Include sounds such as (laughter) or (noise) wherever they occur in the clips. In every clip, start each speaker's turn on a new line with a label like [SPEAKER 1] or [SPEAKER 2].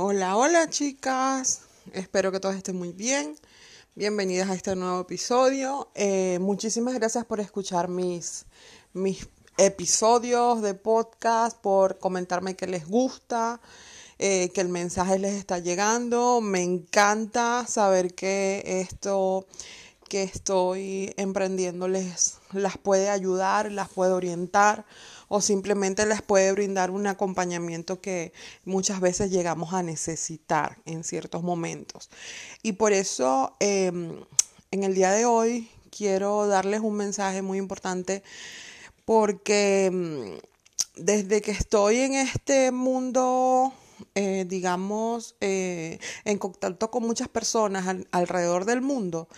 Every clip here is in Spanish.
[SPEAKER 1] Hola, hola chicas, espero que todos estén muy bien. Bienvenidas a este nuevo episodio. Eh, muchísimas gracias por escuchar mis, mis episodios de podcast, por comentarme que les gusta, eh, que el mensaje les está llegando. Me encanta saber que esto que estoy emprendiendo les las puede ayudar, las puede orientar o simplemente les puede brindar un acompañamiento que muchas veces llegamos a necesitar en ciertos momentos. Y por eso em, en el día de hoy quiero darles un mensaje muy importante porque em, desde que estoy en este mundo eh, digamos, eh, en contacto con muchas personas alrededor del mundo,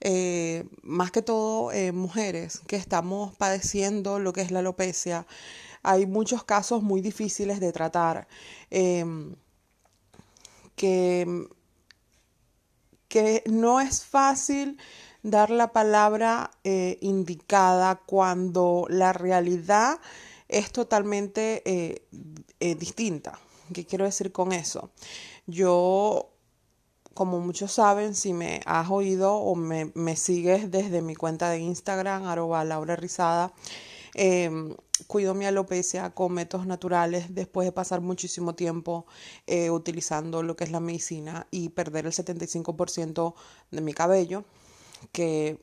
[SPEAKER 1] eh, más que todo mujeres que estamos padeciendo lo que es la alopecia. Hay muchos casos muy difíciles de tratar que, que no es fácil dar la palabra indicada cuando la realidad es totalmente distinta. ¿Qué quiero decir con eso? Yo, como muchos saben, si me has oído o me, sigues desde mi cuenta de Instagram, arroba Laura Rizada, em, cuido mi alopecia con métodos naturales después de pasar muchísimo tiempo eh, utilizando lo que es la medicina y perder el 75% de mi cabello, que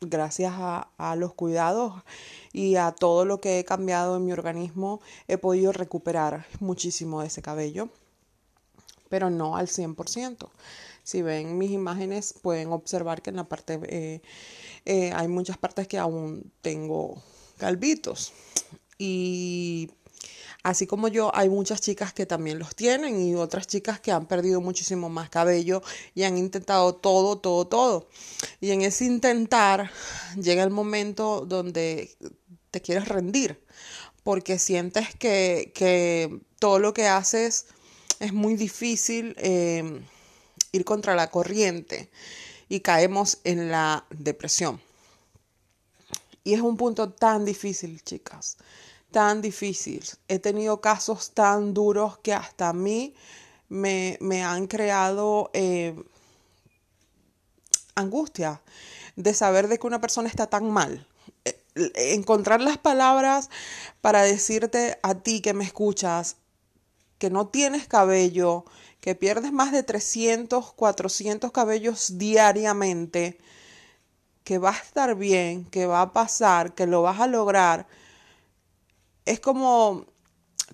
[SPEAKER 1] gracias a, los cuidados y a todo lo que he cambiado en mi organismo, he podido recuperar muchísimo de ese cabello, pero no al 100%. Si ven mis imágenes, pueden observar que en la parte, eh, eh, hay muchas partes que aún tengo calvitos. Y Así como yo, hay muchas chicas que también los tienen y otras chicas que han perdido muchísimo más cabello y han intentado todo, todo, todo. Y en ese intentar llega el momento donde te quieres rendir porque sientes que, todo lo que haces es muy difícil eh, ir contra la corriente y caemos en la depresión. Y es un punto tan difícil, chicas tan difícil. He tenido casos tan duros que hasta a mí me, han creado eh, angustia de saber de que una persona está tan mal. Eh, encontrar las palabras para decirte a ti que me escuchas que no tienes cabello, que pierdes más de 300, 400 cabellos diariamente, que va a estar bien, que va a pasar, que lo vas a lograr es como,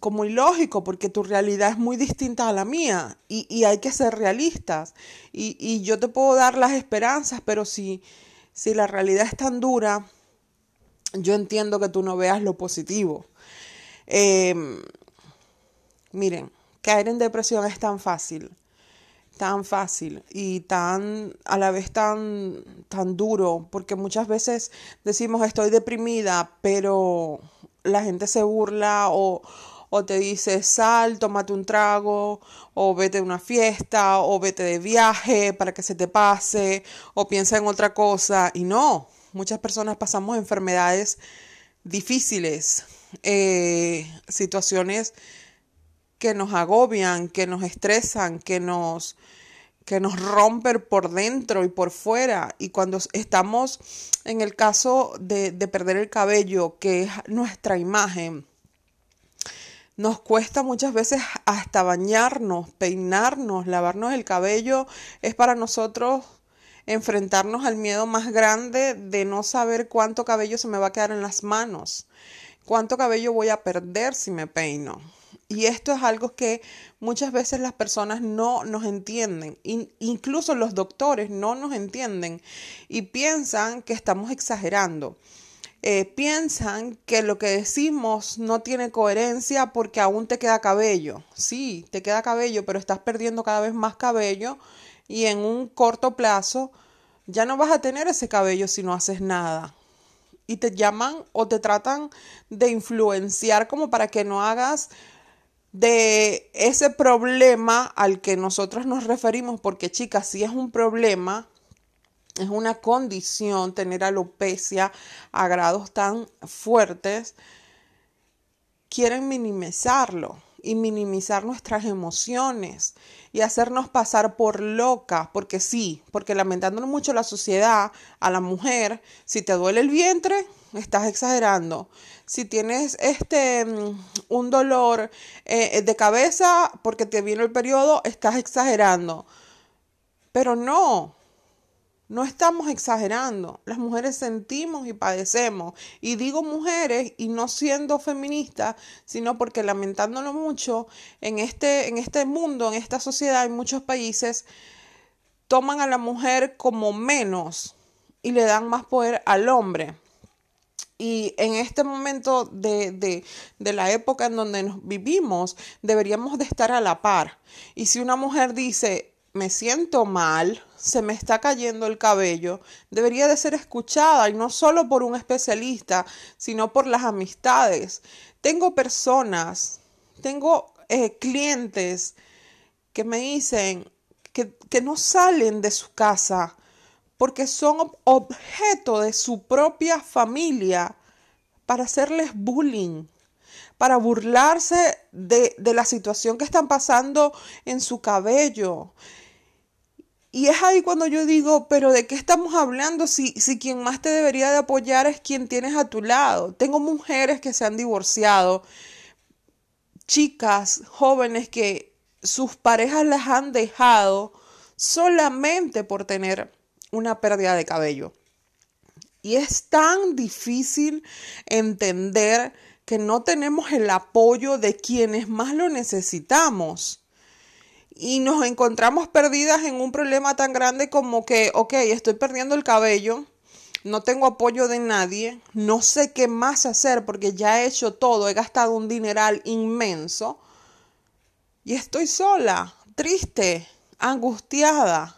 [SPEAKER 1] como ilógico porque tu realidad es muy distinta a la mía y, hay que ser realistas. Y, yo te puedo dar las esperanzas, pero si, si la realidad es tan dura, yo entiendo que tú no veas lo positivo. Em, miren, caer en depresión es tan fácil, tan fácil y tan a la vez tan tan duro, porque muchas veces decimos estoy deprimida, pero la gente se burla o, te dice sal, tómate un trago, o vete a una fiesta, o vete de viaje para que se te pase, o piensa en otra cosa. Y no, muchas personas pasamos enfermedades difíciles, eh, situaciones que nos agobian, que nos estresan, que nos, que nos rompen por dentro y por fuera. Y cuando estamos en el caso de, perder el cabello, que es nuestra imagen, nos cuesta muchas veces hasta bañarnos, peinarnos, lavarnos el cabello. Es para nosotros enfrentarnos al miedo más grande de no saber cuánto cabello se me va a quedar en las manos, cuánto cabello voy a perder si me peino. Y esto es algo que muchas veces las personas no nos entienden, incluso los doctores no nos entienden y piensan que estamos exagerando. Eh, piensan que lo que decimos no tiene coherencia porque aún te queda cabello. Sí, te queda cabello, pero estás perdiendo cada vez más cabello y en un corto plazo ya no vas a tener ese cabello si no haces nada. Y te llaman o te tratan de influenciar como para que no hagas de ese problema al que nosotros nos referimos, porque chicas, si es un problema, es una condición tener alopecia a grados tan fuertes, quieren minimizarlo y minimizar nuestras emociones y hacernos pasar por locas, porque sí, porque lamentándonos mucho la sociedad, a la mujer, si te duele el vientre, estás exagerando. Si tienes este mm, un dolor eh, de cabeza porque te viene el periodo, estás exagerando. Pero no, no estamos exagerando. Las mujeres sentimos y padecemos. Y digo mujeres y no siendo feminista, sino porque lamentándolo mucho, en este, en este mundo, en esta sociedad, en muchos países, toman a la mujer como menos y le dan más poder al hombre. Y en este momento de, de, de, la época en donde nos vivimos, deberíamos de estar a la par. Y si una mujer dice, me siento mal, se me está cayendo el cabello, debería de ser escuchada y no solo por un especialista, sino por las amistades. Tengo personas, tengo eh, clientes que me dicen que, que no salen de su casa porque son objeto de su propia familia para hacerles bullying para burlarse de, de, la situación que están pasando en su cabello. Y es ahí cuando yo digo, pero ¿de qué estamos hablando si, si quien más te debería de apoyar es quien tienes a tu lado? Tengo mujeres que se han divorciado, chicas jóvenes que sus parejas las han dejado solamente por tener una pérdida de cabello. Y es tan difícil entender que no tenemos el apoyo de quienes más lo necesitamos y nos encontramos perdidas en un problema tan grande como que, ok, estoy perdiendo el cabello, no tengo apoyo de nadie, no sé qué más hacer porque ya he hecho todo, he gastado un dineral inmenso y estoy sola, triste, angustiada.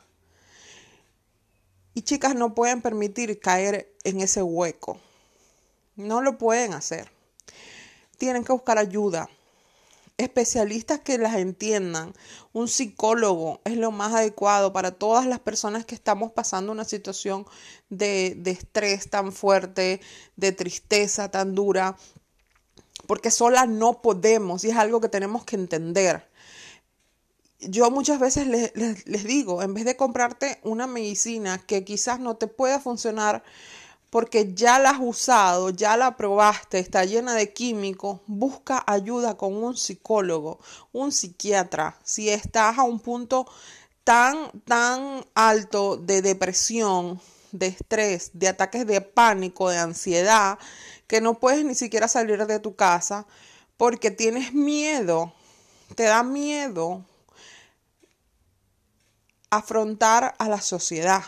[SPEAKER 1] Y chicas no pueden permitir caer en ese hueco. No lo pueden hacer. Tienen que buscar ayuda especialistas que las entiendan. Un psicólogo es lo más adecuado para todas las personas que estamos pasando una situación de, de estrés tan fuerte, de tristeza tan dura, porque sola no podemos y es algo que tenemos que entender. Yo muchas veces les, les, digo, en vez de comprarte una medicina que quizás no te pueda funcionar, porque ya la has usado, ya la probaste, está llena de químicos, busca ayuda con un psicólogo, un psiquiatra. Si estás a un punto tan, tan alto de depresión, de estrés, de ataques de pánico, de ansiedad, que no puedes ni siquiera salir de tu casa porque tienes miedo, te da miedo afrontar a la sociedad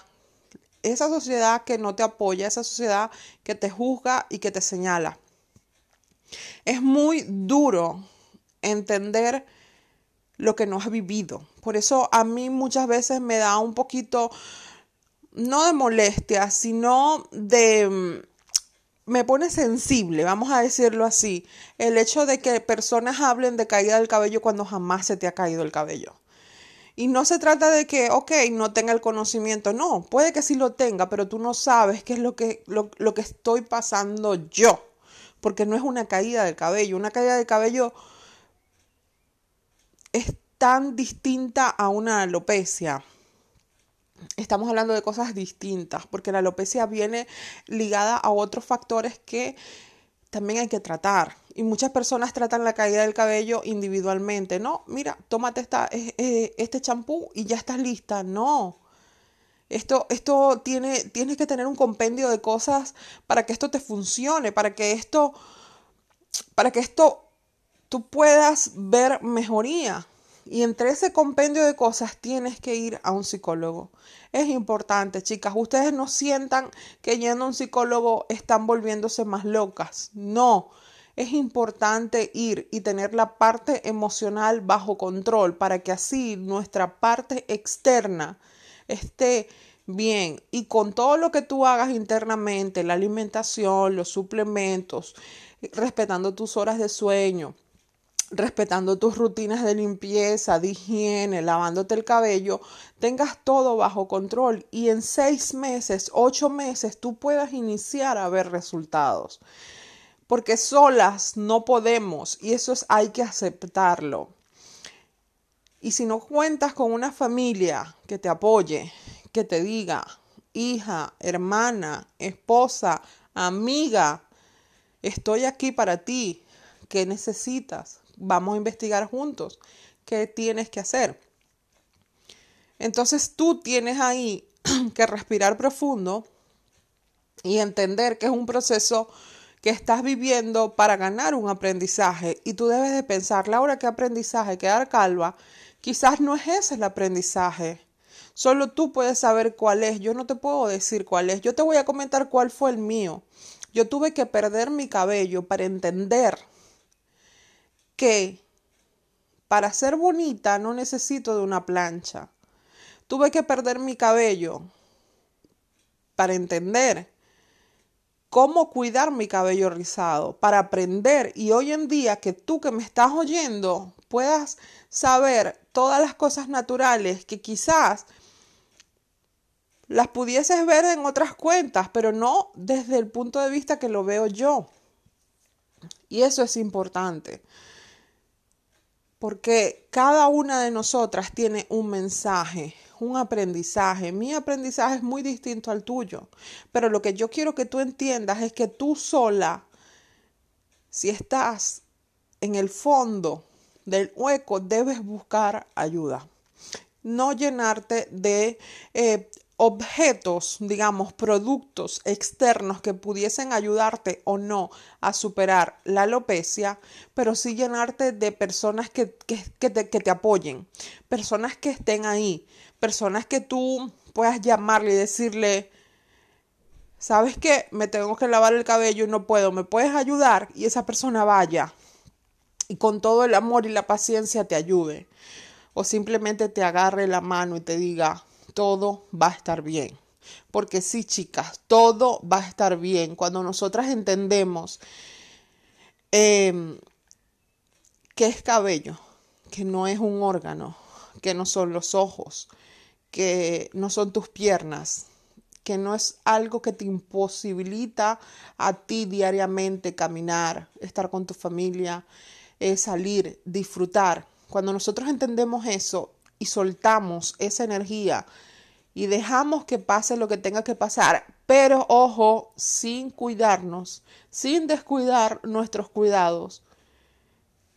[SPEAKER 1] esa sociedad que no te apoya, esa sociedad que te juzga y que te señala. Es muy duro entender lo que no has vivido. Por eso a mí muchas veces me da un poquito, no de molestia, sino de... Mm, me pone sensible, vamos a decirlo así, el hecho de que personas hablen de caída del cabello cuando jamás se te ha caído el cabello. Y no se trata de que, ok, no tenga el conocimiento, no, puede que sí lo tenga, pero tú no sabes qué es lo que, lo, lo que estoy pasando yo, porque no es una caída del cabello, una caída de cabello es tan distinta a una alopecia. Estamos hablando de cosas distintas, porque la alopecia viene ligada a otros factores que también hay que tratar. Y muchas personas tratan la caída del cabello individualmente. No, mira, tómate esta, este champú y ya estás lista. No. Esto, esto tiene, tienes que tener un compendio de cosas para que esto te funcione, para que esto, para que esto tú puedas ver mejoría. Y entre ese compendio de cosas tienes que ir a un psicólogo. Es importante, chicas. Ustedes no sientan que yendo a un psicólogo están volviéndose más locas. No. Es importante ir y tener la parte emocional bajo control para que así nuestra parte externa esté bien y con todo lo que tú hagas internamente, la alimentación, los suplementos, respetando tus horas de sueño, respetando tus rutinas de limpieza, de higiene, lavándote el cabello, tengas todo bajo control y en seis meses, ocho meses, tú puedas iniciar a ver resultados. porque solas no podemos y eso es, hay que aceptarlo. Y si no cuentas con una familia que te apoye, que te diga, hija, hermana, esposa, amiga, estoy aquí para ti, ¿qué necesitas? Vamos a investigar juntos qué tienes que hacer. Entonces tú tienes ahí (clears throat) que respirar profundo y entender que es un proceso que estás viviendo para ganar un aprendizaje y tú debes de pensar, Laura, ¿qué aprendizaje? Quedar calva. Quizás no es ese el aprendizaje. Solo tú puedes saber cuál es. Yo no te puedo decir cuál es. Yo te voy a comentar cuál fue el mío. Yo tuve que perder mi cabello para entender que para ser bonita no necesito de una plancha. Tuve que perder mi cabello para entender cómo cuidar mi cabello rizado, para aprender y hoy en día que tú que me estás oyendo puedas saber todas las cosas naturales que quizás las pudieses ver en otras cuentas, pero no desde el punto de vista que lo veo yo. Y eso es importante. Porque cada una de nosotras tiene un mensaje, un aprendizaje. Mi aprendizaje es muy distinto al tuyo. Pero lo que yo quiero que tú entiendas es que tú sola, si estás en el fondo del hueco, debes buscar ayuda. No llenarte de eh, objetos, digamos, productos externos que pudiesen ayudarte o no a superar la alopecia, pero sí llenarte de personas que, que, te, que, te, apoyen, personas que estén ahí, personas que tú puedas llamarle y decirle, ¿sabes qué? Me tengo que lavar el cabello y no puedo, ¿me puedes ayudar? Y esa persona vaya y con todo el amor y la paciencia te ayude. O simplemente te agarre la mano y te diga, todo va a estar bien. Porque sí, chicas, todo va a estar bien. Cuando nosotras entendemos eh, que es cabello, que no es un órgano, que no son los ojos, que no son tus piernas, que no es algo que te imposibilita a ti diariamente caminar, estar con tu familia, eh, salir, disfrutar. Cuando nosotros entendemos eso y soltamos esa energía y dejamos que pase lo que tenga que pasar, pero ojo, sin cuidarnos, sin descuidar nuestros cuidados,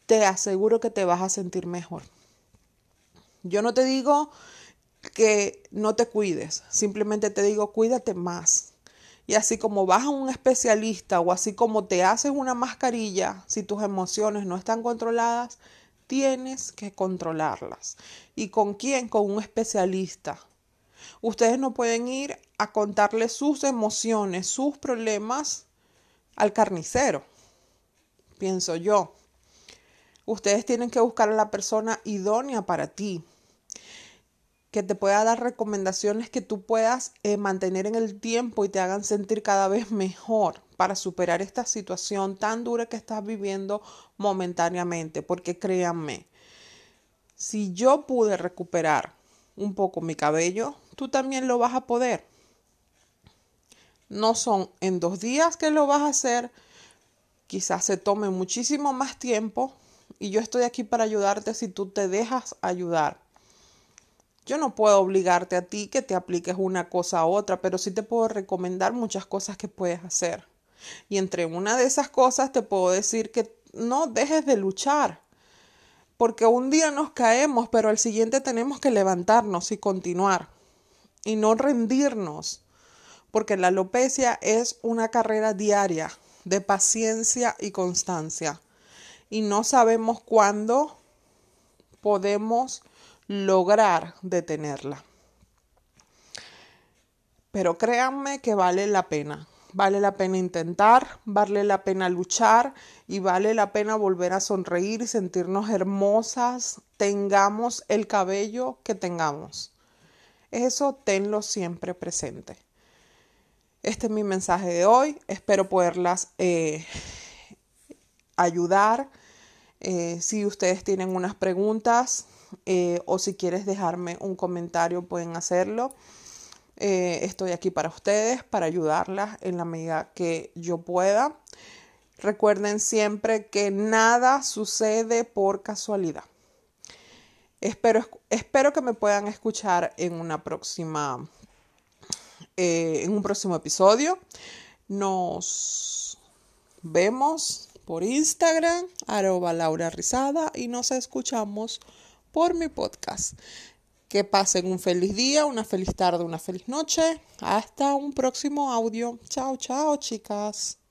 [SPEAKER 1] te aseguro que te vas a sentir mejor. Yo no te digo que no te cuides, simplemente te digo cuídate más. Y así como vas a un especialista o así como te haces una mascarilla, si tus emociones no están controladas, tienes que controlarlas. ¿Y con quién? Con un especialista. Ustedes no pueden ir a contarle sus emociones, sus problemas al carnicero, pienso yo. Ustedes tienen que buscar a la persona idónea para ti, que te pueda dar recomendaciones que tú puedas eh, mantener en el tiempo y te hagan sentir cada vez mejor para superar esta situación tan dura que estás viviendo momentáneamente. Porque créanme, si yo pude recuperar un poco mi cabello, tú también lo vas a poder. No son en dos días que lo vas a hacer, quizás se tome muchísimo más tiempo y yo estoy aquí para ayudarte si tú te dejas ayudar. Yo no puedo obligarte a ti que te apliques una cosa a otra, pero sí te puedo recomendar muchas cosas que puedes hacer. Y entre una de esas cosas te puedo decir que no dejes de luchar, porque un día nos caemos, pero al siguiente tenemos que levantarnos y continuar y no rendirnos, porque la alopecia es una carrera diaria de paciencia y constancia y no sabemos cuándo podemos lograr detenerla. Pero créanme que vale la pena. Vale la pena intentar, vale la pena luchar y vale la pena volver a sonreír y sentirnos hermosas, tengamos el cabello que tengamos. Eso tenlo siempre presente. Este es mi mensaje de hoy. Espero poderlas eh, ayudar. Eh, si ustedes tienen unas preguntas, eh, o si quieres dejarme un comentario pueden hacerlo. Eh, estoy aquí para ustedes, para ayudarlas en la medida que yo pueda. Recuerden siempre que nada sucede por casualidad. Espero, espero que me puedan escuchar en una próxima, eh, en un próximo episodio. Nos vemos por Instagram, arroba Laura Rizada, y nos escuchamos por mi podcast. Que pasen un feliz día, una feliz tarde, una feliz noche. Hasta un próximo audio. Chao, chao, chicas.